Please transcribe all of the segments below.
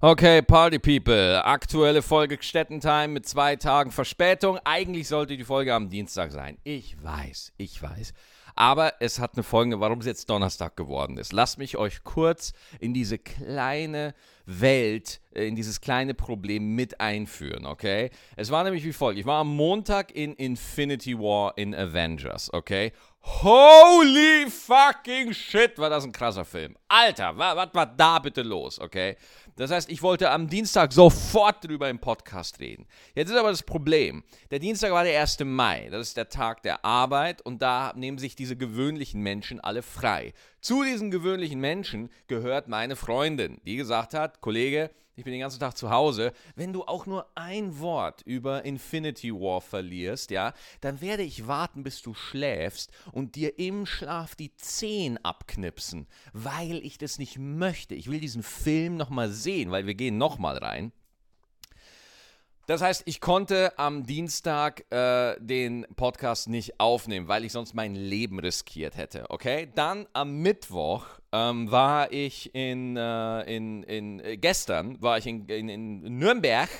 Okay, Party People. Aktuelle Folge Stettentime mit zwei Tagen Verspätung. Eigentlich sollte die Folge am Dienstag sein. Ich weiß, ich weiß. Aber es hat eine folgende, warum es jetzt Donnerstag geworden ist. Lasst mich euch kurz in diese kleine Welt, äh, in dieses kleine Problem mit einführen, okay? Es war nämlich wie folgt. Ich war am Montag in Infinity War in Avengers, okay? Holy fucking shit, war das ein krasser Film. Alter, was, war da bitte los, okay? Das heißt, ich wollte am Dienstag sofort drüber im Podcast reden. Jetzt ist aber das Problem. Der Dienstag war der 1. Mai. Das ist der Tag der Arbeit und da nehmen sich diese gewöhnlichen Menschen alle frei. Zu diesen gewöhnlichen Menschen gehört meine Freundin, die gesagt hat, Kollege, ich bin den ganzen Tag zu Hause. Wenn du auch nur ein Wort über Infinity War verlierst, ja, dann werde ich warten, bis du schläfst und dir im Schlaf die Zehen abknipsen, weil ich das nicht möchte. Ich will diesen Film nochmal sehen, weil wir gehen nochmal rein. Das heißt, ich konnte am Dienstag äh, den Podcast nicht aufnehmen, weil ich sonst mein Leben riskiert hätte. Okay? Dann am Mittwoch ähm, war ich in, äh, in, in äh, gestern war ich in, in, in Nürnberg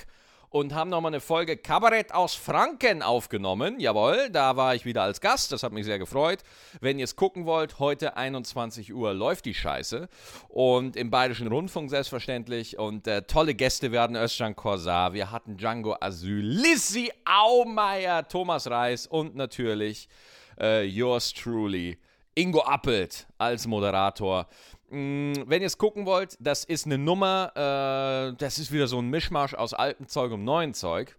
und haben nochmal eine Folge Kabarett aus Franken aufgenommen. Jawohl, da war ich wieder als Gast, das hat mich sehr gefreut. Wenn ihr es gucken wollt, heute 21 Uhr läuft die Scheiße. Und im Bayerischen Rundfunk selbstverständlich. Und äh, tolle Gäste werden Özcan Korsar, wir hatten Django Asyl, Lissy Aumeier, Thomas Reis und natürlich äh, yours truly, Ingo Appelt als Moderator. Mm, wenn ihr es gucken wollt, das ist eine Nummer, äh, das ist wieder so ein Mischmasch aus altem Zeug und neuem Zeug.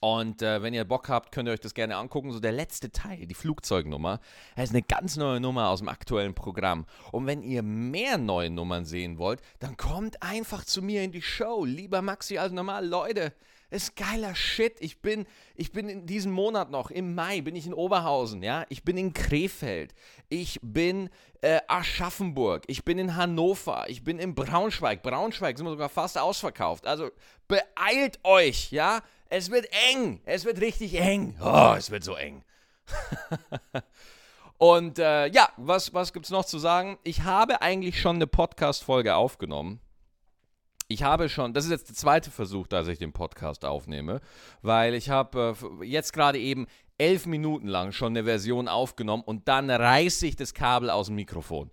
Und äh, wenn ihr Bock habt, könnt ihr euch das gerne angucken. So der letzte Teil, die Flugzeugnummer, das ist eine ganz neue Nummer aus dem aktuellen Programm. Und wenn ihr mehr neue Nummern sehen wollt, dann kommt einfach zu mir in die Show. Lieber Maxi als normal. Leute, ist geiler Shit. Ich bin, ich bin in diesem Monat noch, im Mai, bin ich in Oberhausen, ja. Ich bin in Krefeld. Ich bin äh, Aschaffenburg. Ich bin in Hannover. Ich bin in Braunschweig. Braunschweig sind wir sogar fast ausverkauft. Also beeilt euch, ja. Es wird eng. Es wird richtig eng. Oh, es wird so eng. Und äh, ja, was, was gibt es noch zu sagen? Ich habe eigentlich schon eine Podcast-Folge aufgenommen ich habe schon, das ist jetzt der zweite Versuch, dass ich den Podcast aufnehme, weil ich habe äh, jetzt gerade eben elf Minuten lang schon eine Version aufgenommen und dann reiße ich das Kabel aus dem Mikrofon.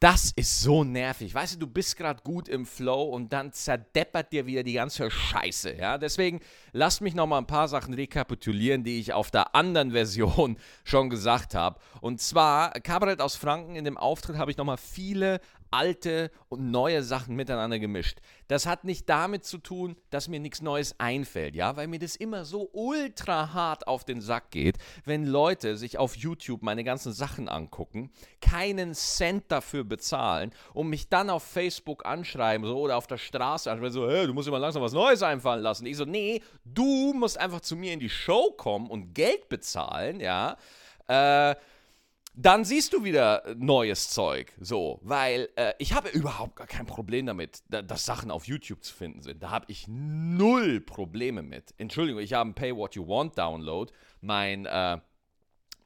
Das ist so nervig. Weißt du, du bist gerade gut im Flow und dann zerdeppert dir wieder die ganze Scheiße. Ja, deswegen lasst mich noch mal ein paar Sachen rekapitulieren, die ich auf der anderen Version schon gesagt habe. Und zwar Kabarett aus Franken. In dem Auftritt habe ich noch mal viele alte und neue Sachen miteinander gemischt. Das hat nicht damit zu tun, dass mir nichts Neues einfällt, ja, weil mir das immer so ultra hart auf den Sack geht, wenn Leute sich auf YouTube meine ganzen Sachen angucken, keinen Cent dafür bezahlen und mich dann auf Facebook anschreiben so, oder auf der Straße anschreiben, so, hey, du musst immer langsam was Neues einfallen lassen. Ich so, nee, du musst einfach zu mir in die Show kommen und Geld bezahlen, ja. Äh, dann siehst du wieder neues Zeug. So, weil äh, ich habe überhaupt gar kein Problem damit, da, dass Sachen auf YouTube zu finden sind. Da habe ich null Probleme mit. Entschuldigung, ich habe einen Pay What You Want Download. Mein, äh,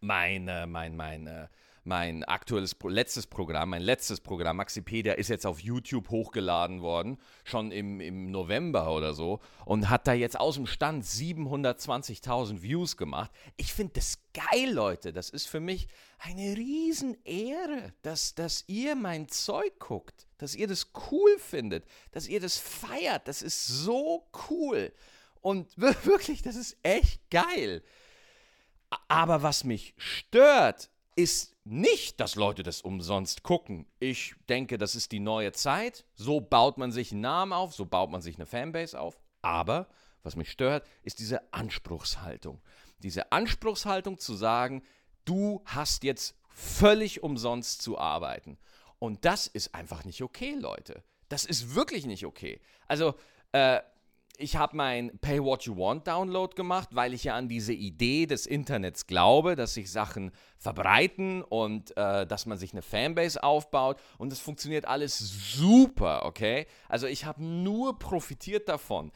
mein, äh, mein, mein, äh, mein aktuelles, letztes Programm, mein letztes Programm, Maxipedia, ist jetzt auf YouTube hochgeladen worden, schon im, im November oder so, und hat da jetzt aus dem Stand 720.000 Views gemacht. Ich finde das geil, Leute. Das ist für mich eine Riesenehre, dass, dass ihr mein Zeug guckt, dass ihr das cool findet, dass ihr das feiert. Das ist so cool. Und wirklich, das ist echt geil. Aber was mich stört, ist nicht, dass Leute das umsonst gucken. Ich denke, das ist die neue Zeit. So baut man sich einen Namen auf, so baut man sich eine Fanbase auf. Aber was mich stört, ist diese Anspruchshaltung. Diese Anspruchshaltung zu sagen, du hast jetzt völlig umsonst zu arbeiten. Und das ist einfach nicht okay, Leute. Das ist wirklich nicht okay. Also, äh, ich habe mein Pay What You Want Download gemacht, weil ich ja an diese Idee des Internets glaube, dass sich Sachen verbreiten und äh, dass man sich eine Fanbase aufbaut und das funktioniert alles super, okay? Also ich habe nur profitiert davon.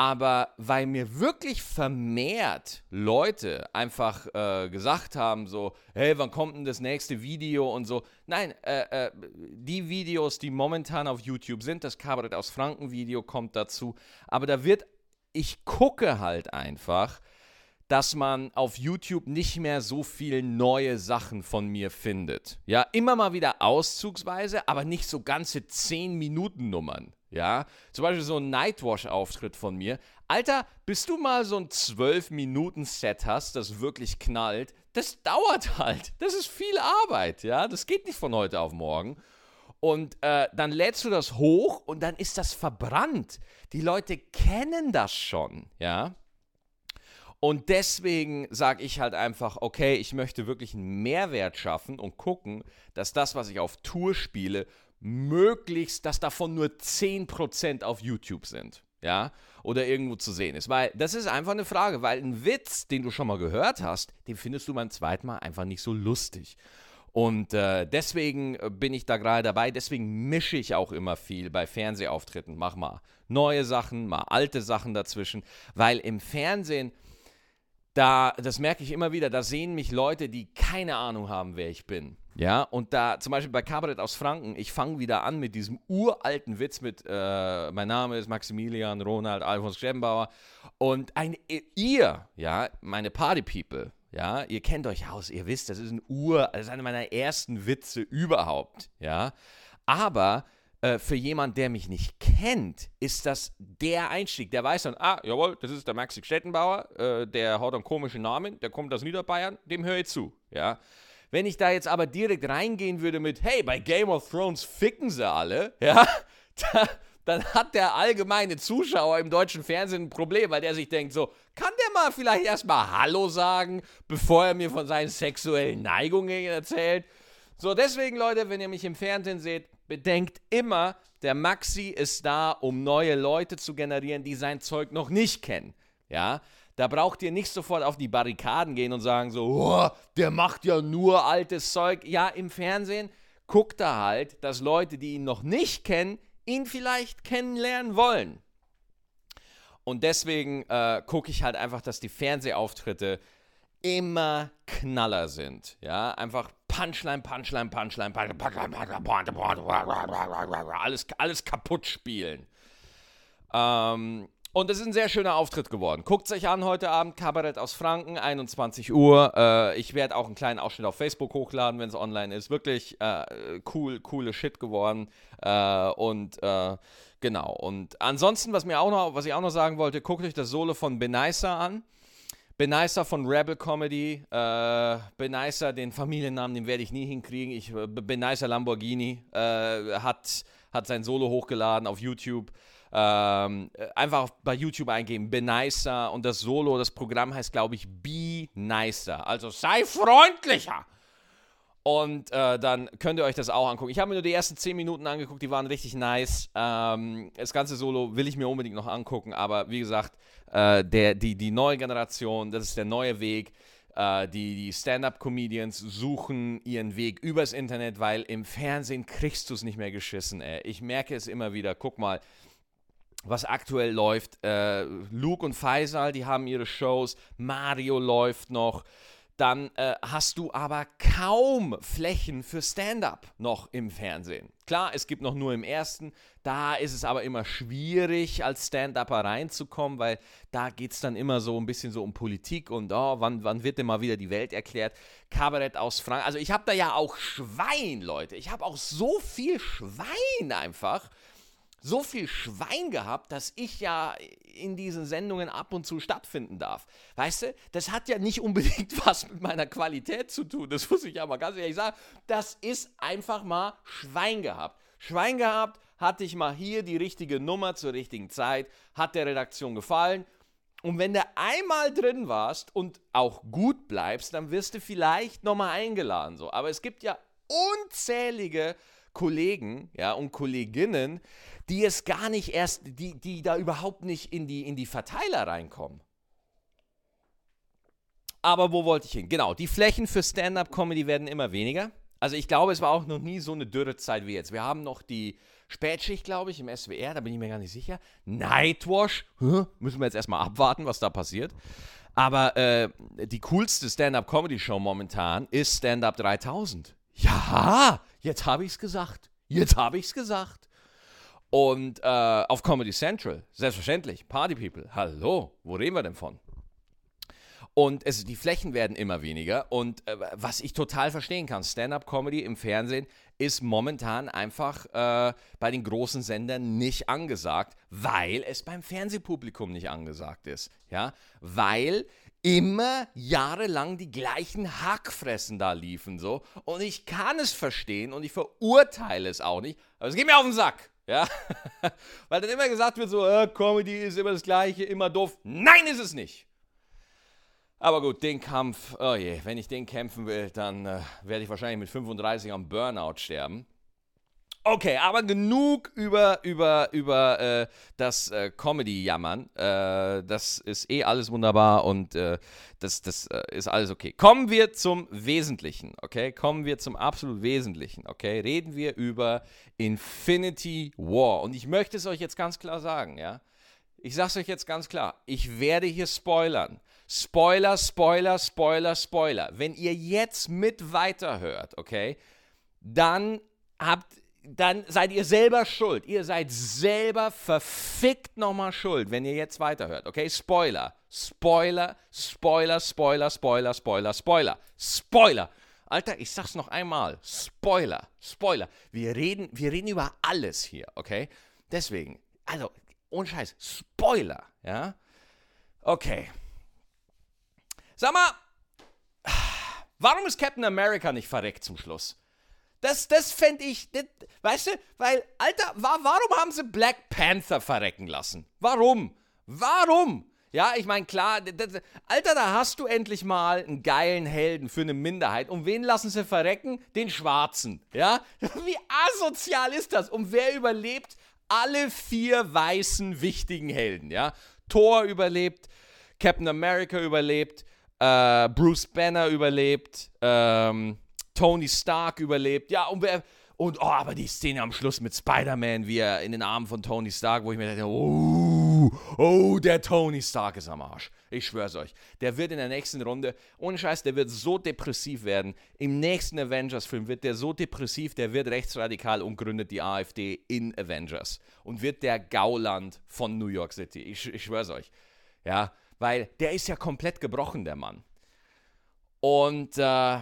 Aber weil mir wirklich vermehrt Leute einfach äh, gesagt haben, so, hey, wann kommt denn das nächste Video und so. Nein, äh, äh, die Videos, die momentan auf YouTube sind, das Kabarett aus Franken Video kommt dazu. Aber da wird, ich gucke halt einfach, dass man auf YouTube nicht mehr so viel neue Sachen von mir findet. Ja, immer mal wieder auszugsweise, aber nicht so ganze 10 Minuten Nummern. Ja, zum Beispiel so ein Nightwash-Auftritt von mir. Alter, bis du mal so ein 12-Minuten-Set hast, das wirklich knallt, das dauert halt. Das ist viel Arbeit, ja. Das geht nicht von heute auf morgen. Und äh, dann lädst du das hoch und dann ist das verbrannt. Die Leute kennen das schon, ja. Und deswegen sage ich halt einfach, okay, ich möchte wirklich einen Mehrwert schaffen und gucken, dass das, was ich auf Tour spiele, möglichst, dass davon nur 10% auf YouTube sind. Ja, oder irgendwo zu sehen ist. Weil das ist einfach eine Frage, weil ein Witz, den du schon mal gehört hast, den findest du beim zweiten Mal einfach nicht so lustig. Und äh, deswegen äh, bin ich da gerade dabei, deswegen mische ich auch immer viel bei Fernsehauftritten. Mach mal neue Sachen, mal alte Sachen dazwischen, weil im Fernsehen, da, das merke ich immer wieder, da sehen mich Leute, die keine Ahnung haben, wer ich bin. Ja, und da zum Beispiel bei Kabarett aus Franken, ich fange wieder an mit diesem uralten Witz mit, äh, mein Name ist Maximilian Ronald Alfons Schemmbauer und ein, ihr, ja, meine Party People, ja, ihr kennt euch aus, ihr wisst, das ist ein Ur, das ist einer meiner ersten Witze überhaupt, ja, aber äh, für jemand, der mich nicht kennt, ist das der Einstieg. Der weiß dann, ah, jawohl, das ist der Maxi Stettenbauer, äh, der hat einen komischen Namen, der kommt aus Niederbayern, dem höre ich zu, ja. Wenn ich da jetzt aber direkt reingehen würde mit, hey, bei Game of Thrones ficken sie alle, ja, da, dann hat der allgemeine Zuschauer im deutschen Fernsehen ein Problem, weil der sich denkt, so, kann der mal vielleicht erstmal Hallo sagen, bevor er mir von seinen sexuellen Neigungen erzählt? So, deswegen, Leute, wenn ihr mich im Fernsehen seht, bedenkt immer, der Maxi ist da, um neue Leute zu generieren, die sein Zeug noch nicht kennen. Ja, da braucht ihr nicht sofort auf die Barrikaden gehen und sagen so, oh, der macht ja nur altes Zeug. Ja, im Fernsehen guckt er halt, dass Leute, die ihn noch nicht kennen, ihn vielleicht kennenlernen wollen. Und deswegen äh, gucke ich halt einfach, dass die Fernsehauftritte immer Knaller sind. Ja, einfach Punchline, Punchline, Punchline, Punchline, Punchline, alles, alles kaputt spielen. Ähm, und es ist ein sehr schöner Auftritt geworden. Guckt es euch an heute Abend, Kabarett aus Franken, 21 Uhr. Äh, ich werde auch einen kleinen Ausschnitt auf Facebook hochladen, wenn es online ist. Wirklich äh, cool, coole Shit geworden. Äh, und äh, genau. Und ansonsten, was mir auch noch, was ich auch noch sagen wollte, guckt euch das Solo von Benaisa an. Benaisa von Rebel Comedy. Äh, Benaisa, den Familiennamen, den werde ich nie hinkriegen. Ich, äh, Benaisa Lamborghini äh, hat, hat sein Solo hochgeladen auf YouTube. Ähm, einfach bei YouTube eingeben, Be Nicer und das Solo, das Programm heißt, glaube ich, Be Nicer. Also sei freundlicher. Und äh, dann könnt ihr euch das auch angucken. Ich habe mir nur die ersten 10 Minuten angeguckt, die waren richtig nice. Ähm, das ganze Solo will ich mir unbedingt noch angucken, aber wie gesagt, äh, der, die, die neue Generation, das ist der neue Weg. Äh, die die Stand-up-Comedians suchen ihren Weg übers Internet, weil im Fernsehen kriegst du es nicht mehr geschissen. Ey. Ich merke es immer wieder. Guck mal, was aktuell läuft. Äh, Luke und Faisal, die haben ihre Shows. Mario läuft noch. Dann äh, hast du aber kaum Flächen für Stand-up noch im Fernsehen. Klar, es gibt noch nur im ersten. Da ist es aber immer schwierig, als Stand-Upper reinzukommen, weil da geht es dann immer so ein bisschen so um Politik und oh, wann, wann wird denn mal wieder die Welt erklärt? Kabarett aus Frankreich. Also ich habe da ja auch Schwein, Leute. Ich habe auch so viel Schwein einfach so viel Schwein gehabt, dass ich ja in diesen Sendungen ab und zu stattfinden darf. Weißt du, das hat ja nicht unbedingt was mit meiner Qualität zu tun, das muss ich aber ganz ehrlich sagen. Das ist einfach mal Schwein gehabt. Schwein gehabt, hatte ich mal hier die richtige Nummer zur richtigen Zeit, hat der Redaktion gefallen. Und wenn du einmal drin warst und auch gut bleibst, dann wirst du vielleicht nochmal eingeladen. So. Aber es gibt ja unzählige Kollegen ja, und Kolleginnen, die es gar nicht erst, die, die da überhaupt nicht in die, in die Verteiler reinkommen. Aber wo wollte ich hin? Genau, die Flächen für Stand-up-Comedy werden immer weniger. Also ich glaube, es war auch noch nie so eine Dürrezeit wie jetzt. Wir haben noch die Spätschicht, glaube ich, im SWR, da bin ich mir gar nicht sicher. Nightwash, Hä? müssen wir jetzt erstmal abwarten, was da passiert. Aber äh, die coolste Stand-up-Comedy-Show momentan ist Stand-up 3000. Ja, jetzt habe ich es gesagt. Jetzt habe ich es gesagt. Und äh, auf Comedy Central, selbstverständlich, Party People. Hallo, wo reden wir denn von? Und es, die Flächen werden immer weniger. Und äh, was ich total verstehen kann, Stand-up-Comedy im Fernsehen ist momentan einfach äh, bei den großen Sendern nicht angesagt, weil es beim Fernsehpublikum nicht angesagt ist. Ja, weil immer jahrelang die gleichen Hackfressen da liefen so. Und ich kann es verstehen und ich verurteile es auch nicht, aber es geht mir auf den Sack. Ja, weil dann immer gesagt wird so, äh, Comedy ist immer das Gleiche, immer doof. Nein, ist es nicht. Aber gut, den Kampf, oh je, wenn ich den kämpfen will, dann äh, werde ich wahrscheinlich mit 35 am Burnout sterben. Okay, aber genug über, über, über äh, das äh, Comedy-Jammern. Äh, das ist eh alles wunderbar und äh, das, das äh, ist alles okay. Kommen wir zum Wesentlichen, okay? Kommen wir zum absolut Wesentlichen, okay? Reden wir über Infinity War. Und ich möchte es euch jetzt ganz klar sagen, ja? Ich sage es euch jetzt ganz klar. Ich werde hier spoilern. Spoiler, Spoiler, Spoiler, Spoiler. Wenn ihr jetzt mit weiterhört, okay, dann habt, dann seid ihr selber schuld. Ihr seid selber verfickt nochmal schuld, wenn ihr jetzt weiterhört, okay? Spoiler, Spoiler, Spoiler, Spoiler, Spoiler, Spoiler, Spoiler, Spoiler. Alter, ich sag's noch einmal. Spoiler, Spoiler. Wir reden, wir reden über alles hier, okay? Deswegen, also, ohne Scheiß, Spoiler, ja? Okay. Sag mal, warum ist Captain America nicht verreckt zum Schluss? Das, das fände ich, das, weißt du, weil, Alter, wa, warum haben sie Black Panther verrecken lassen? Warum? Warum? Ja, ich meine, klar, das, Alter, da hast du endlich mal einen geilen Helden für eine Minderheit. Und wen lassen sie verrecken? Den Schwarzen. Ja? Wie asozial ist das? Und wer überlebt alle vier weißen wichtigen Helden? Ja? Thor überlebt, Captain America überlebt, äh, Bruce Banner überlebt, ähm, Tony Stark überlebt. Ja, und wer. Und, oh, aber die Szene am Schluss mit Spider-Man, wie er in den Armen von Tony Stark, wo ich mir dachte, oh, oh, der Tony Stark ist am Arsch. Ich schwör's euch. Der wird in der nächsten Runde, ohne Scheiß, der wird so depressiv werden. Im nächsten Avengers-Film wird der so depressiv, der wird rechtsradikal und gründet die AfD in Avengers. Und wird der Gauland von New York City. Ich, ich schwör's euch. Ja, weil der ist ja komplett gebrochen, der Mann. Und äh,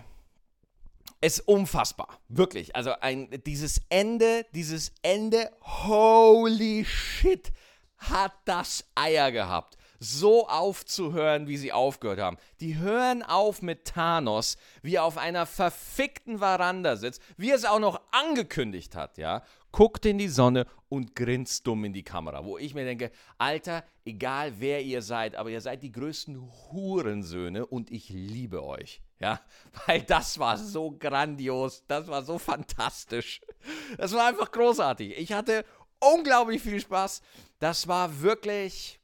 es ist unfassbar, wirklich. Also ein, dieses Ende, dieses Ende, holy shit, hat das Eier gehabt so aufzuhören, wie sie aufgehört haben. Die hören auf mit Thanos, wie er auf einer verfickten Veranda sitzt, wie er es auch noch angekündigt hat, ja. Guckt in die Sonne und grinst dumm in die Kamera. Wo ich mir denke, Alter, egal wer ihr seid, aber ihr seid die größten Hurensöhne und ich liebe euch. Ja, weil das war so grandios, das war so fantastisch. Das war einfach großartig. Ich hatte unglaublich viel Spaß. Das war wirklich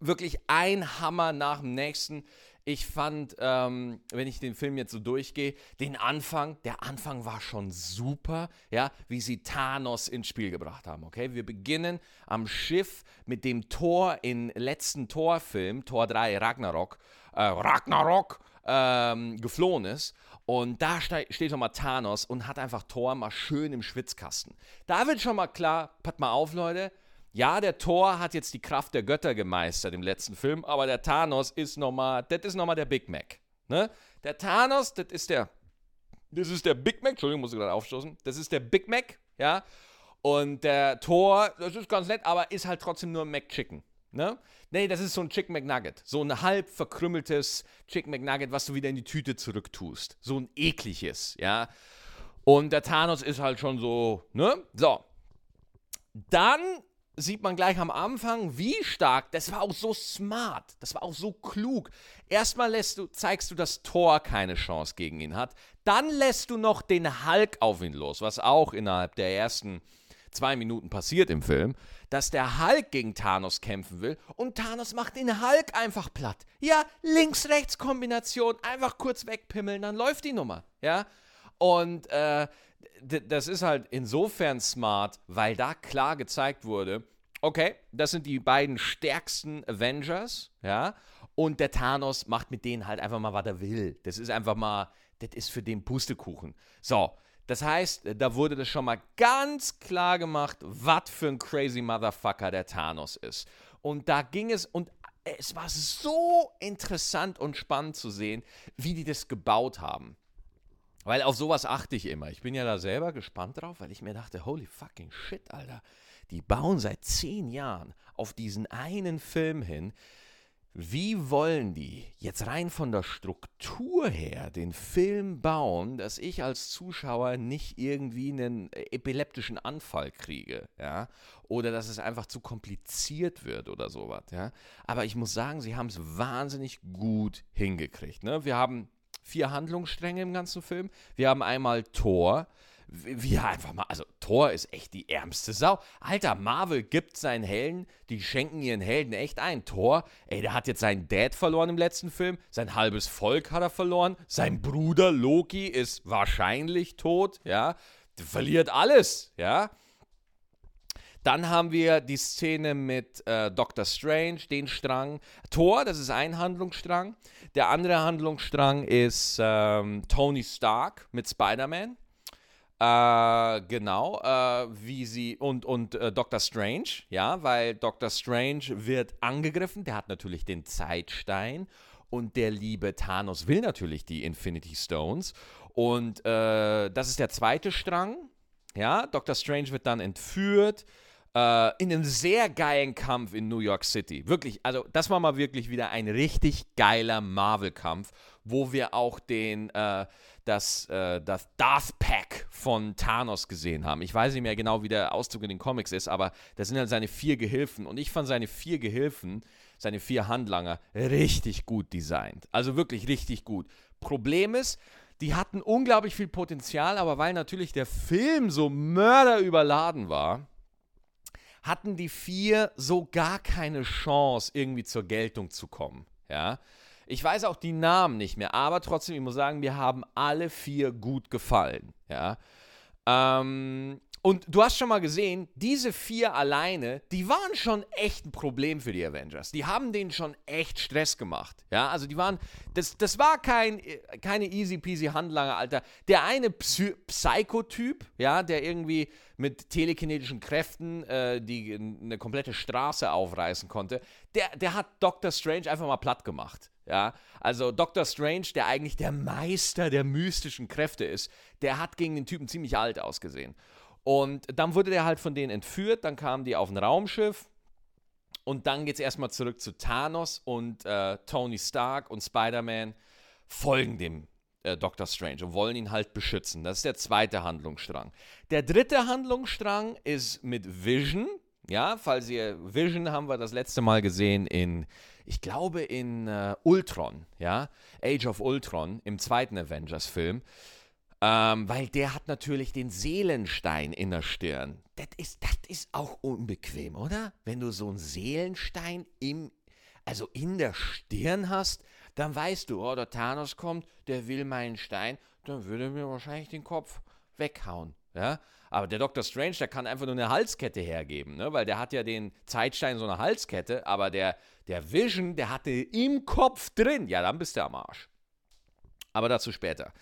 wirklich ein Hammer nach dem nächsten. Ich fand, ähm, wenn ich den Film jetzt so durchgehe, den Anfang, der Anfang war schon super, ja, wie sie Thanos ins Spiel gebracht haben, okay? Wir beginnen am Schiff mit dem Tor in letzten Torfilm, Tor 3, Ragnarok, äh, Ragnarok, ähm, geflohen ist. Und da steht schon mal Thanos und hat einfach Thor mal schön im Schwitzkasten. Da wird schon mal klar, pass mal auf, Leute, ja, der Thor hat jetzt die Kraft der Götter gemeistert im letzten Film, aber der Thanos ist nochmal, das ist nochmal der Big Mac. Ne? Der Thanos, das ist der, das ist der Big Mac, Entschuldigung, muss ich gerade aufstoßen, das ist der Big Mac, ja. Und der Thor, das ist ganz nett, aber ist halt trotzdem nur ein McChicken. Ne? Nee, das ist so ein Chicken McNugget. So ein halb verkrümmeltes Chicken McNugget, was du wieder in die Tüte zurücktust. So ein ekliges, ja. Und der Thanos ist halt schon so, ne? So. Dann sieht man gleich am Anfang, wie stark, das war auch so smart, das war auch so klug. Erstmal lässt du, zeigst du, dass Thor keine Chance gegen ihn hat. Dann lässt du noch den Hulk auf ihn los, was auch innerhalb der ersten zwei Minuten passiert im Film, dass der Hulk gegen Thanos kämpfen will und Thanos macht den Hulk einfach platt. Ja, Links-Rechts-Kombination, einfach kurz wegpimmeln, dann läuft die Nummer, ja. Und äh, das ist halt insofern smart, weil da klar gezeigt wurde, okay, das sind die beiden stärksten Avengers, ja, und der Thanos macht mit denen halt einfach mal, was er will. Das ist einfach mal, das ist für den Pustekuchen. So, das heißt, da wurde das schon mal ganz klar gemacht, was für ein crazy Motherfucker der Thanos ist. Und da ging es, und es war so interessant und spannend zu sehen, wie die das gebaut haben. Weil auf sowas achte ich immer. Ich bin ja da selber gespannt drauf, weil ich mir dachte, holy fucking shit, Alter. Die bauen seit zehn Jahren auf diesen einen Film hin. Wie wollen die jetzt rein von der Struktur her den Film bauen, dass ich als Zuschauer nicht irgendwie einen epileptischen Anfall kriege, ja? Oder dass es einfach zu kompliziert wird oder sowas, ja? Aber ich muss sagen, sie haben es wahnsinnig gut hingekriegt, ne? Wir haben vier Handlungsstränge im ganzen Film. Wir haben einmal Thor, wie einfach mal, also Thor ist echt die ärmste Sau. Alter, Marvel gibt seinen Helden, die schenken ihren Helden echt ein. Thor, ey, der hat jetzt seinen Dad verloren im letzten Film, sein halbes Volk hat er verloren, sein Bruder Loki ist wahrscheinlich tot, ja, der verliert alles, ja. Dann haben wir die Szene mit äh, Doctor Strange, den Strang. Thor, das ist ein Handlungsstrang. Der andere Handlungsstrang ist ähm, Tony Stark mit Spider-Man. Äh, genau, äh, wie sie und, und äh, Dr. Strange, ja, weil Dr. Strange wird angegriffen, der hat natürlich den Zeitstein und der liebe Thanos will natürlich die Infinity Stones und äh, das ist der zweite Strang, ja, Dr. Strange wird dann entführt, äh, in einem sehr geilen Kampf in New York City. Wirklich, also das war mal wirklich wieder ein richtig geiler Marvel-Kampf, wo wir auch den, äh, das, äh, das Darth Pack von Thanos gesehen haben. Ich weiß nicht mehr genau, wie der Ausdruck in den Comics ist, aber das sind halt seine vier Gehilfen. Und ich fand seine vier Gehilfen, seine vier Handlanger, richtig gut designt. Also wirklich richtig gut. Problem ist, die hatten unglaublich viel Potenzial, aber weil natürlich der Film so mörderüberladen war, hatten die vier so gar keine Chance, irgendwie zur Geltung zu kommen. Ja. Ich weiß auch die Namen nicht mehr, aber trotzdem, ich muss sagen, mir haben alle vier gut gefallen. Ja. Ähm, und du hast schon mal gesehen, diese vier alleine, die waren schon echt ein Problem für die Avengers. Die haben denen schon echt Stress gemacht. Ja, also die waren, das, das war kein, keine easy peasy Handlanger, Alter. Der eine Psy Psychotyp, ja, der irgendwie mit telekinetischen Kräften äh, die eine komplette Straße aufreißen konnte, der, der hat Doctor Strange einfach mal platt gemacht. Ja, also Doctor Strange, der eigentlich der Meister der mystischen Kräfte ist, der hat gegen den Typen ziemlich alt ausgesehen. Und dann wurde der halt von denen entführt, dann kamen die auf ein Raumschiff und dann geht es erstmal zurück zu Thanos und äh, Tony Stark und Spider-Man folgen dem äh, Doctor Strange und wollen ihn halt beschützen. Das ist der zweite Handlungsstrang. Der dritte Handlungsstrang ist mit Vision. Ja, falls ihr Vision haben wir das letzte Mal gesehen in, ich glaube in äh, Ultron, ja, Age of Ultron im zweiten Avengers-Film. Ähm, weil der hat natürlich den Seelenstein in der Stirn. Das ist, das ist auch unbequem, oder? Wenn du so einen Seelenstein im, also in der Stirn hast, dann weißt du, oh, der Thanos kommt, der will meinen Stein, dann würde er mir wahrscheinlich den Kopf weghauen. Ja? Aber der Dr. Strange, der kann einfach nur eine Halskette hergeben, ne? weil der hat ja den Zeitstein so eine Halskette, aber der, der Vision, der hatte im Kopf drin. Ja, dann bist du am Arsch. Aber dazu später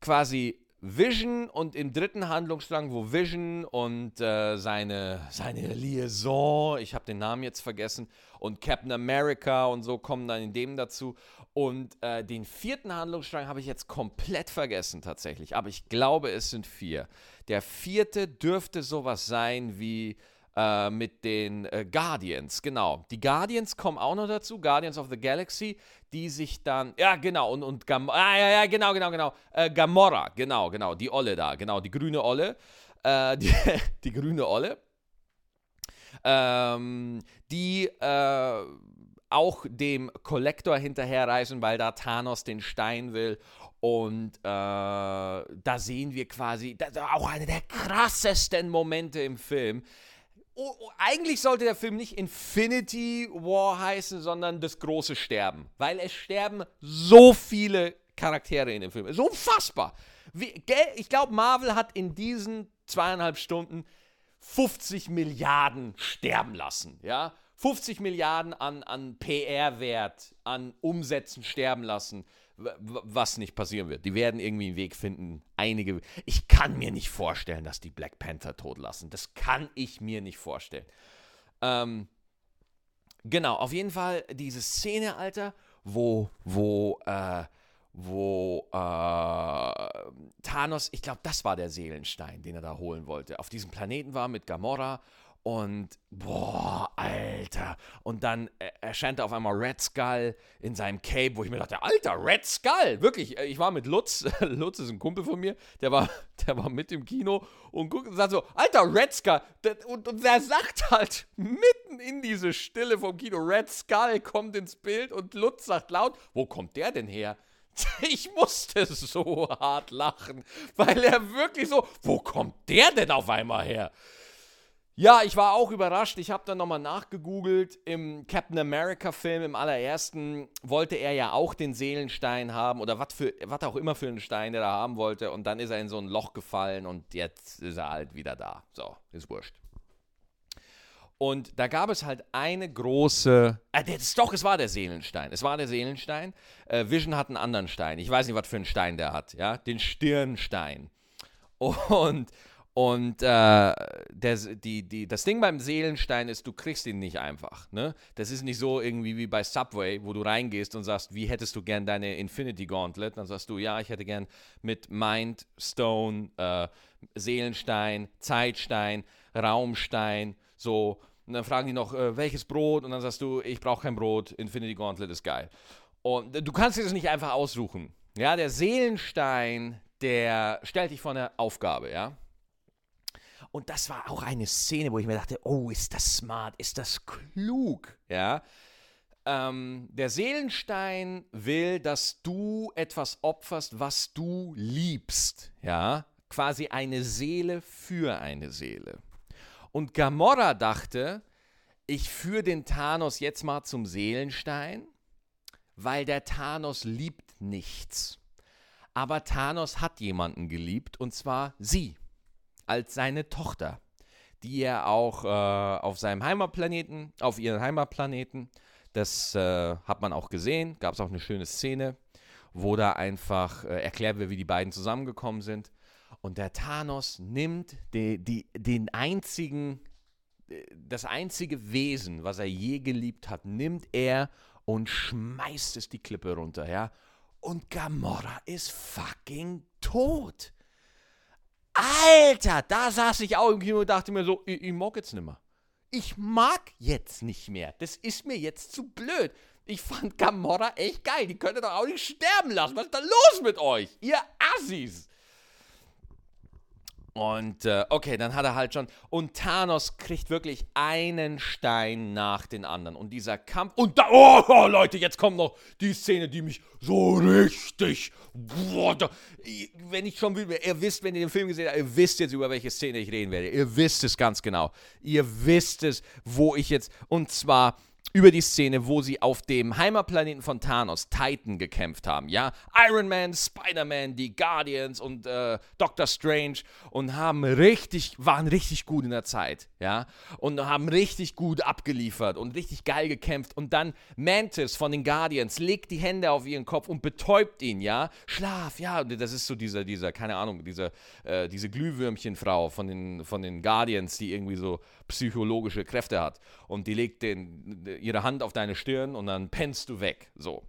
quasi Vision und im dritten Handlungsstrang, wo Vision und äh, seine, seine Liaison, ich habe den Namen jetzt vergessen, und Captain America und so kommen dann in dem dazu. Und äh, den vierten Handlungsstrang habe ich jetzt komplett vergessen tatsächlich, aber ich glaube, es sind vier. Der vierte dürfte sowas sein wie äh, mit den äh, Guardians, genau. Die Guardians kommen auch noch dazu, Guardians of the Galaxy, die sich dann, ja genau, und, und Gam ah, ja, ja, genau, genau, genau, äh, Gamora, genau, genau, die Olle da, genau, die grüne Olle, äh, die, die, grüne Olle, ähm, die äh, auch dem Kollektor hinterherreisen, weil da Thanos den Stein will. Und äh, da sehen wir quasi, auch einer der krassesten Momente im Film, oh, oh, eigentlich sollte der Film nicht Infinity War heißen, sondern das große Sterben. Weil es sterben so viele Charaktere in dem Film. Ist unfassbar. Wie, ich glaube, Marvel hat in diesen zweieinhalb Stunden 50 Milliarden sterben lassen, ja. 50 Milliarden an, an PR-Wert, an Umsätzen sterben lassen, was nicht passieren wird. Die werden irgendwie einen Weg finden. Einige. Ich kann mir nicht vorstellen, dass die Black Panther tot lassen. Das kann ich mir nicht vorstellen. Ähm, genau, auf jeden Fall diese Szene, Alter, wo, wo, äh, wo äh, Thanos, ich glaube, das war der Seelenstein, den er da holen wollte, auf diesem Planeten war mit Gamora und boah, Alter. Und dann erscheint auf einmal Red Skull in seinem Cape, wo ich mir dachte, Alter, Red Skull. Wirklich, ich war mit Lutz, Lutz ist ein Kumpel von mir, der war, der war mit im Kino und guckt und sagt so, Alter, Red Skull. Und, und der sagt halt mitten in diese Stille vom Kino, Red Skull kommt ins Bild und Lutz sagt laut, wo kommt der denn her? Ich musste so hart lachen, weil er wirklich so, wo kommt der denn auf einmal her? Ja, ich war auch überrascht. Ich habe dann nochmal nachgegoogelt. Im Captain America-Film, im allerersten, wollte er ja auch den Seelenstein haben oder was auch immer für einen Stein der da haben wollte. Und dann ist er in so ein Loch gefallen und jetzt ist er halt wieder da. So, ist wurscht. Und da gab es halt eine große. Äh, das, doch, es war der Seelenstein. Es war der Seelenstein. Äh, Vision hat einen anderen Stein. Ich weiß nicht, was für einen Stein der hat. Ja, den Stirnstein. Und und äh, der, die, die, das Ding beim Seelenstein ist, du kriegst ihn nicht einfach. Ne? Das ist nicht so irgendwie wie bei Subway, wo du reingehst und sagst, wie hättest du gern deine Infinity Gauntlet? Dann sagst du, ja, ich hätte gern mit Mind Stone, äh, Seelenstein, Zeitstein, Raumstein, so. Und dann fragen die noch, äh, welches Brot? Und dann sagst du, ich brauche kein Brot, Infinity Gauntlet ist geil. Und du kannst dir das nicht einfach aussuchen. Ja, der Seelenstein, der stellt dich vor eine Aufgabe, ja. Und das war auch eine Szene, wo ich mir dachte, oh, ist das smart, ist das klug, ja. Ähm, der Seelenstein will, dass du etwas opferst, was du liebst, ja. Quasi eine Seele für eine Seele. Und Gamora dachte, ich führe den Thanos jetzt mal zum Seelenstein, weil der Thanos liebt nichts. Aber Thanos hat jemanden geliebt, und zwar sie als seine Tochter, die er auch äh, auf seinem Heimatplaneten, auf ihren Heimatplaneten, das äh, hat man auch gesehen, gab es auch eine schöne Szene, wo da einfach äh, erklärt wird, wie die beiden zusammengekommen sind. Und der Thanos nimmt die, die, den einzigen, äh, das einzige Wesen, was er je geliebt hat, nimmt er und schmeißt es die Klippe runter, ja. Und Gamora ist fucking tot. Alter, da saß ich auch im Kino und dachte mir so, ich, ich mag jetzt nicht mehr. Ich mag jetzt nicht mehr. Das ist mir jetzt zu blöd. Ich fand Gamora echt geil. Die könnte doch auch nicht sterben lassen. Was ist da los mit euch? Ihr Assis. Und äh, okay, dann hat er halt schon. Und Thanos kriegt wirklich einen Stein nach den anderen. Und dieser Kampf. Und da. Oh, oh Leute, jetzt kommt noch die Szene, die mich so richtig. Boah, da, wenn ich schon ihr wisst, wenn ihr den Film gesehen habt, ihr wisst jetzt, über welche Szene ich reden werde. Ihr wisst es ganz genau. Ihr wisst es, wo ich jetzt. Und zwar über die Szene, wo sie auf dem Heimatplaneten von Thanos, Titan, gekämpft haben. Ja, Iron Man, Spider-Man, die Guardians und äh, Doctor Strange und haben richtig, waren richtig gut in der Zeit. Ja, und haben richtig gut abgeliefert und richtig geil gekämpft. Und dann Mantis von den Guardians legt die Hände auf ihren Kopf und betäubt ihn. Ja, Schlaf. Ja, das ist so dieser, dieser, keine Ahnung, diese, äh, diese Glühwürmchenfrau von den, von den Guardians, die irgendwie so psychologische Kräfte hat. Und die legt den, ihre Hand auf deine Stirn und dann pennst du weg. So.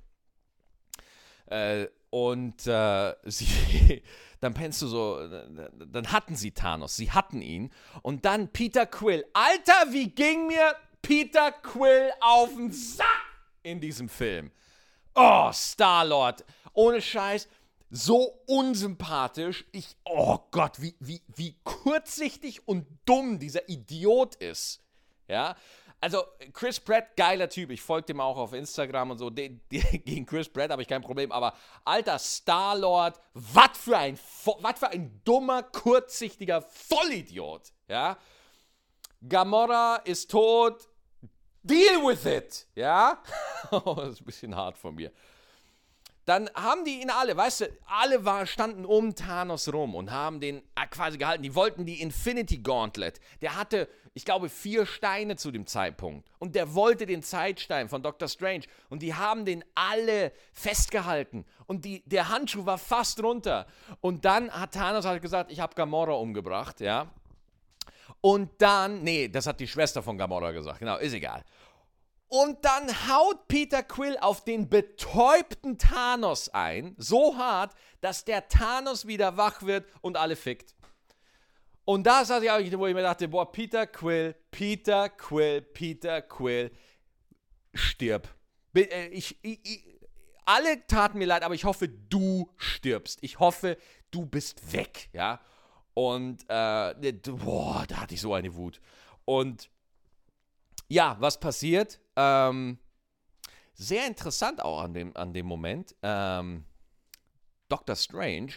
Äh, und äh, sie, dann pennst du so, dann hatten sie Thanos, sie hatten ihn. Und dann Peter Quill. Alter, wie ging mir Peter Quill auf den Sack in diesem Film? Oh, Star-Lord. Ohne Scheiß so unsympathisch. Ich, oh Gott, wie, wie, wie kurzsichtig und dumm dieser Idiot ist. Ja, also Chris Pratt, geiler Typ. Ich folge dem auch auf Instagram und so. De, de, gegen Chris Pratt habe ich kein Problem. Aber alter Star-Lord, was für ein, für ein dummer, kurzsichtiger Vollidiot. Ja, Gamora ist tot. Deal with it. Ja, oh, das ist ein bisschen hart von mir. dann haben die ihn alle, weißt du, alle war, standen um Thanos rum und haben den äh, quasi gehalten. Die wollten die Infinity Gauntlet. Der hatte, ich glaube, vier Steine zu dem Zeitpunkt. Und der wollte den Zeitstein von Doctor Strange. Und die haben den alle festgehalten. Und die, der Handschuh war fast runter. Und dann hat Thanos halt gesagt, ich habe Gamora umgebracht, ja. Und dann, nee, das hat die Schwester von Gamora gesagt, genau, ist egal. Und dann haut Peter Quill auf den betäubten Thanos ein, so hart, dass der Thanos wieder wach wird und alle fickt. Und da saß ich auch, wo ich mir dachte, boah, Peter Quill, Peter Quill, Peter Quill, stirb. Äh, ich, ich, ich, alle taten mir leid, aber ich hoffe, du stirbst. Ich hoffe, du bist weg, ja. Und, äh, boah, da hatte ich so eine Wut. Und ja, was passiert? Ähm, sehr interessant auch an dem, an dem Moment. Ähm, Doctor Strange,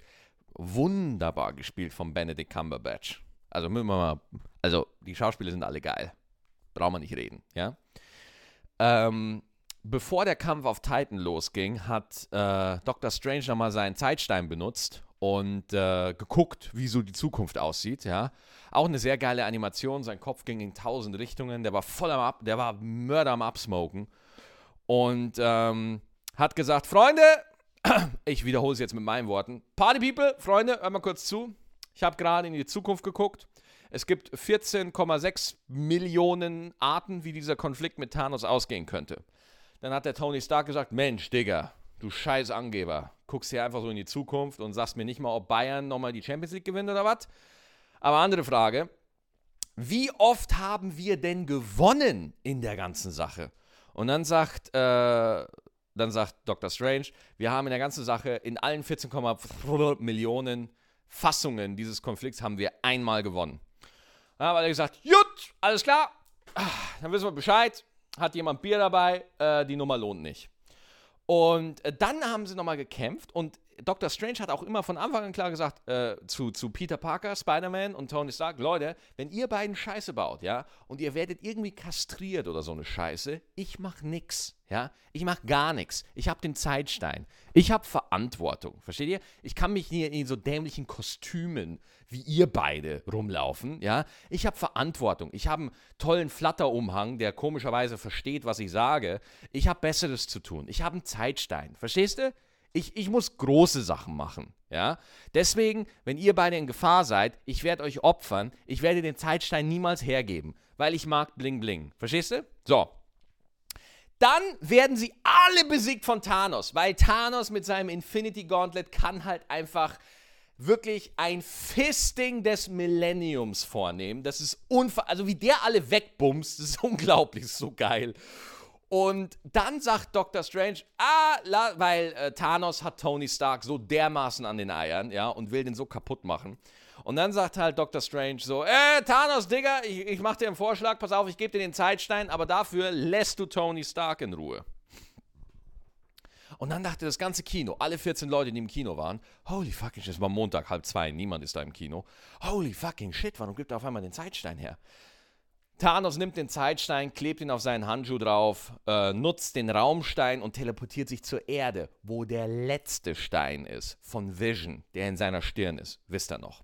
wunderbar gespielt von Benedict Cumberbatch. Also müssen wir mal, also die Schauspieler sind alle geil. Brauchen wir nicht reden, ja. Ähm, bevor der Kampf auf Titan losging, hat äh, Doctor Strange nochmal seinen Zeitstein benutzt und äh, geguckt, wie so die Zukunft aussieht, ja. Auch eine sehr geile Animation, sein Kopf ging in tausend Richtungen, der war voll am Ab, der war Mörder am Absmoken und ähm, hat gesagt, Freunde, ich wiederhole es jetzt mit meinen Worten, Party People, Freunde, hört mal kurz zu, ich habe gerade in die Zukunft geguckt, es gibt 14,6 Millionen Arten, wie dieser Konflikt mit Thanos ausgehen könnte. Dann hat der Tony Stark gesagt, Mensch, Digga, du scheiß Angeber, guckst hier einfach so in die Zukunft und sagst mir nicht mal, ob Bayern nochmal die Champions League gewinnt oder was. Aber andere Frage, wie oft haben wir denn gewonnen in der ganzen Sache? Und dann sagt, äh, dann sagt Dr. Strange, wir haben in der ganzen Sache, in allen 14,5 Millionen Fassungen dieses Konflikts haben wir einmal gewonnen. Da hat er gesagt, gut, alles klar, ah, dann wissen wir Bescheid, hat jemand Bier dabei, äh, die Nummer lohnt nicht. Und äh, dann haben sie nochmal gekämpft und Dr. Strange hat auch immer von Anfang an klar gesagt äh, zu, zu Peter Parker, Spider-Man und Tony Stark, Leute, wenn ihr beiden Scheiße baut, ja, und ihr werdet irgendwie kastriert oder so eine Scheiße, ich mach nix, ja, ich mach gar nichts. Ich hab den Zeitstein. Ich hab Verantwortung, versteht ihr? Ich kann mich hier in so dämlichen Kostümen wie ihr beide rumlaufen, ja. Ich hab Verantwortung. Ich hab einen tollen Flatterumhang, der komischerweise versteht, was ich sage. Ich hab Besseres zu tun. Ich hab einen Zeitstein, verstehst du? Ich, ich muss große Sachen machen. Ja? Deswegen, wenn ihr beide in Gefahr seid, ich werde euch opfern. Ich werde den Zeitstein niemals hergeben, weil ich mag Bling Bling. Verstehst du? So. Dann werden sie alle besiegt von Thanos, weil Thanos mit seinem Infinity Gauntlet kann halt einfach wirklich ein Fisting des Millenniums vornehmen. Das ist unfassbar. Also wie der alle wegbumst, das ist unglaublich, das ist so geil. Und dann sagt Dr. Strange, ah, la, weil äh, Thanos hat Tony Stark so dermaßen an den Eiern, ja, und will den so kaputt machen. Und dann sagt halt Dr. Strange so, äh, Thanos, Digga, ich, ich mach dir einen Vorschlag, pass auf, ich gebe dir den Zeitstein, aber dafür lässt du Tony Stark in Ruhe. Und dann dachte das ganze Kino, alle 14 Leute, die im Kino waren, holy fucking shit, es war Montag, halb zwei, niemand ist da im Kino. Holy fucking shit, warum gibt er auf einmal den Zeitstein her? Thanos nimmt den Zeitstein, klebt ihn auf seinen Handschuh drauf, äh, nutzt den Raumstein und teleportiert sich zur Erde, wo der letzte Stein ist von Vision, der in seiner Stirn ist. Wisst ihr noch?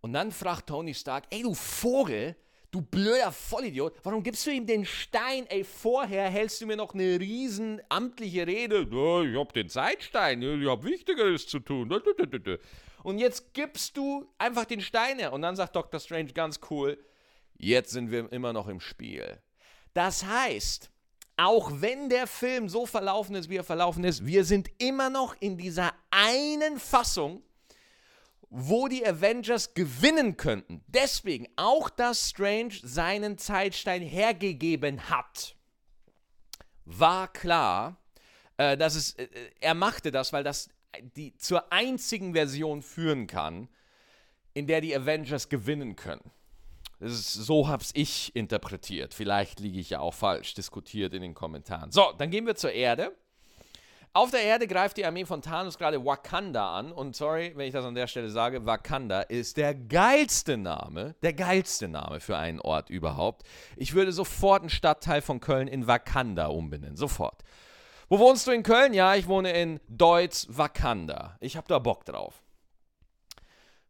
Und dann fragt Tony Stark: Ey, du Vogel, du blöder Vollidiot, warum gibst du ihm den Stein? Ey, vorher hältst du mir noch eine riesen amtliche Rede. Ich hab den Zeitstein, ich hab Wichtigeres zu tun. Und jetzt gibst du einfach den Stein her. Und dann sagt Dr. Strange ganz cool: Jetzt sind wir immer noch im Spiel. Das heißt, auch wenn der Film so verlaufen ist, wie er verlaufen ist, wir sind immer noch in dieser einen Fassung, wo die Avengers gewinnen könnten. Deswegen auch, dass Strange seinen Zeitstein hergegeben hat, war klar, äh, dass es, äh, er machte das, weil das die zur einzigen Version führen kann, in der die Avengers gewinnen können. So habe ich interpretiert. Vielleicht liege ich ja auch falsch. Diskutiert in den Kommentaren. So, dann gehen wir zur Erde. Auf der Erde greift die Armee von Thanos gerade Wakanda an. Und sorry, wenn ich das an der Stelle sage, Wakanda ist der geilste Name, der geilste Name für einen Ort überhaupt. Ich würde sofort einen Stadtteil von Köln in Wakanda umbenennen. Sofort. Wo wohnst du in Köln? Ja, ich wohne in Deutz Wakanda. Ich habe da Bock drauf.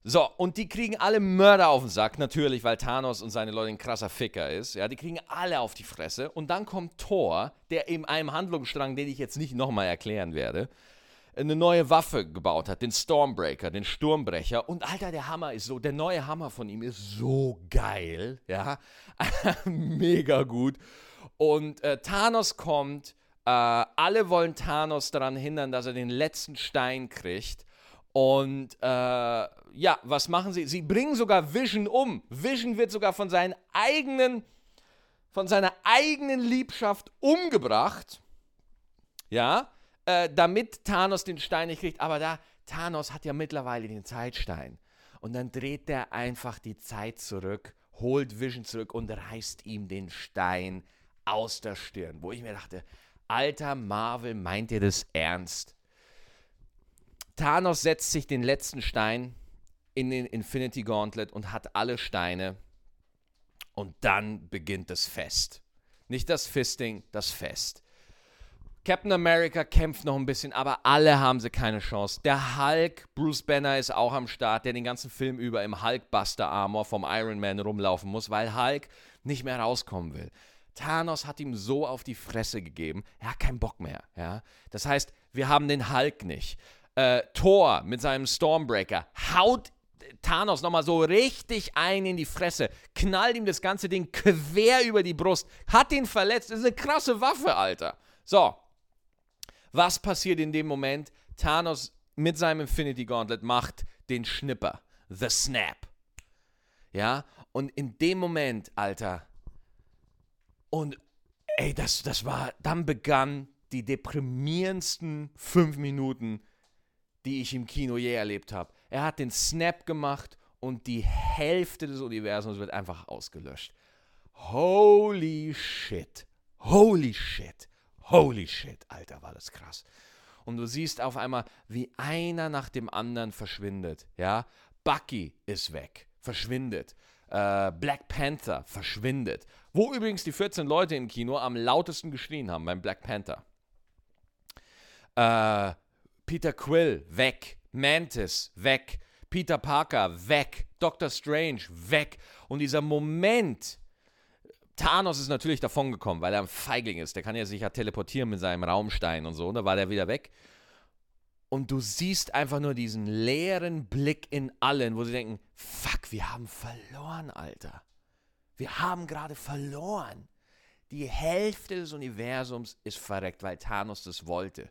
So, und die kriegen alle Mörder auf den Sack, natürlich, weil Thanos und seine Leute ein krasser Ficker ist. Ja, die kriegen alle auf die Fresse. Und dann kommt Thor, der in einem Handlungsstrang, den ich jetzt nicht nochmal erklären werde, eine neue Waffe gebaut hat, den Stormbreaker, den Sturmbrecher. Und Alter, der Hammer ist so, der neue Hammer von ihm ist so geil, ja, mega gut. Und äh, Thanos kommt, äh, alle wollen Thanos daran hindern, dass er den letzten Stein kriegt. Und äh, ja, was machen sie? Sie bringen sogar Vision um. Vision wird sogar von seinen eigenen, von seiner eigenen Liebschaft umgebracht. Ja, äh, damit Thanos den Stein nicht kriegt. Aber da, Thanos hat ja mittlerweile den Zeitstein. Und dann dreht er einfach die Zeit zurück, holt Vision zurück und reißt ihm den Stein aus der Stirn. Wo ich mir dachte, alter Marvel, meint ihr das ernst? Thanos setzt sich den letzten Stein in den Infinity Gauntlet und hat alle Steine. Und dann beginnt das Fest. Nicht das Fisting, das Fest. Captain America kämpft noch ein bisschen, aber alle haben sie keine Chance. Der Hulk, Bruce Banner ist auch am Start, der den ganzen Film über im Hulkbuster Armor vom Iron Man rumlaufen muss, weil Hulk nicht mehr rauskommen will. Thanos hat ihm so auf die Fresse gegeben, er hat keinen Bock mehr. Ja? Das heißt, wir haben den Hulk nicht. Äh, Thor mit seinem Stormbreaker haut Thanos nochmal so richtig ein in die Fresse, knallt ihm das ganze Ding quer über die Brust, hat ihn verletzt. Das ist eine krasse Waffe, Alter. So. Was passiert in dem Moment? Thanos mit seinem Infinity Gauntlet macht den Schnipper. The Snap. Ja? Und in dem Moment, Alter. Und ey, das, das war, dann begann die deprimierendsten fünf Minuten die ich im Kino je erlebt habe. Er hat den Snap gemacht und die Hälfte des Universums wird einfach ausgelöscht. Holy shit. Holy shit. Holy shit. Alter, war das krass. Und du siehst auf einmal, wie einer nach dem anderen verschwindet. Ja, Bucky ist weg, verschwindet. Äh, Black Panther verschwindet. Wo übrigens die 14 Leute im Kino am lautesten geschrien haben beim Black Panther. Äh, Peter Quill, weg. Mantis, weg. Peter Parker, weg. Doctor Strange, weg. Und dieser Moment, Thanos ist natürlich davongekommen, weil er ein Feigling ist. Der kann ja sich ja teleportieren mit seinem Raumstein und so. Und da war der wieder weg. Und du siehst einfach nur diesen leeren Blick in allen, wo sie denken: Fuck, wir haben verloren, Alter. Wir haben gerade verloren. Die Hälfte des Universums ist verreckt, weil Thanos das wollte.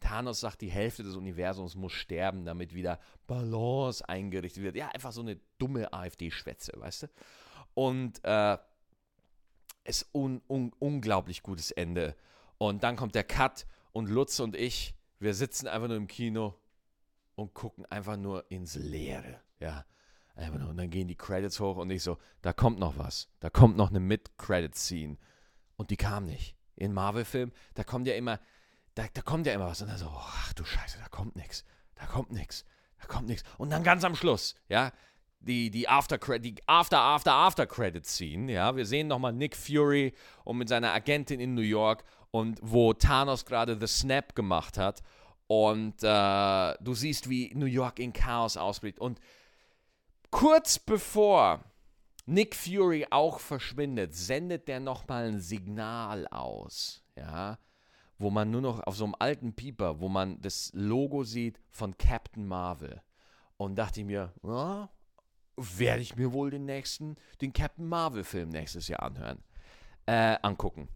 Thanos sagt, die Hälfte des Universums muss sterben, damit wieder Balance eingerichtet wird. Ja, einfach so eine dumme AfD-Schwätze, weißt du? Und äh, ist un, un, unglaublich gutes Ende. Und dann kommt der Cut und Lutz und ich, wir sitzen einfach nur im Kino und gucken einfach nur ins Leere. Ja, einfach nur. Und dann gehen die Credits hoch und ich so, da kommt noch was. Da kommt noch eine Mid-Credit-Scene. Und die kam nicht. In Marvel-Filmen, da kommt ja immer, da, da kommt ja immer was. Und dann so, ach du Scheiße, da kommt nichts, da kommt nichts, da kommt nichts. Und dann ganz am Schluss, ja, die, die After, die After, After, After Credit Scene, ja, wir sehen nochmal Nick Fury und mit seiner Agentin in New York und wo Thanos gerade The Snap gemacht hat. Und äh, du siehst, wie New York in Chaos ausbricht. Und kurz bevor Nick Fury auch verschwindet, sendet der nochmal ein Signal aus, ja, wo man nur noch auf so einem alten Pieper, wo man das Logo sieht von Captain Marvel. Und dachte ich mir, ja, werde ich mir wohl den nächsten, den Captain Marvel-Film nächstes Jahr anhören, äh, angucken.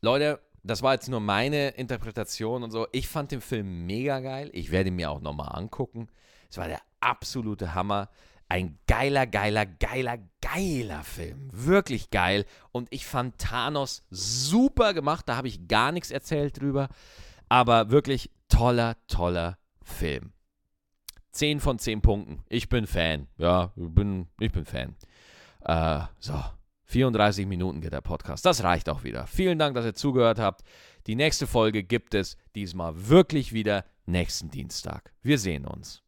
Leute, das war jetzt nur meine Interpretation und so. Ich fand den Film mega geil. Ich werde ihn mir auch nochmal angucken. Es war der absolute Hammer. Ein geiler, geiler, geiler, geiler Film. Wirklich geil. Und ich fand Thanos super gemacht. Da habe ich gar nichts erzählt drüber. Aber wirklich toller, toller Film. 10 von 10 Punkten. Ich bin Fan. Ja, ich bin, ich bin Fan. Äh, so, 34 Minuten geht der Podcast. Das reicht auch wieder. Vielen Dank, dass ihr zugehört habt. Die nächste Folge gibt es diesmal wirklich wieder nächsten Dienstag. Wir sehen uns.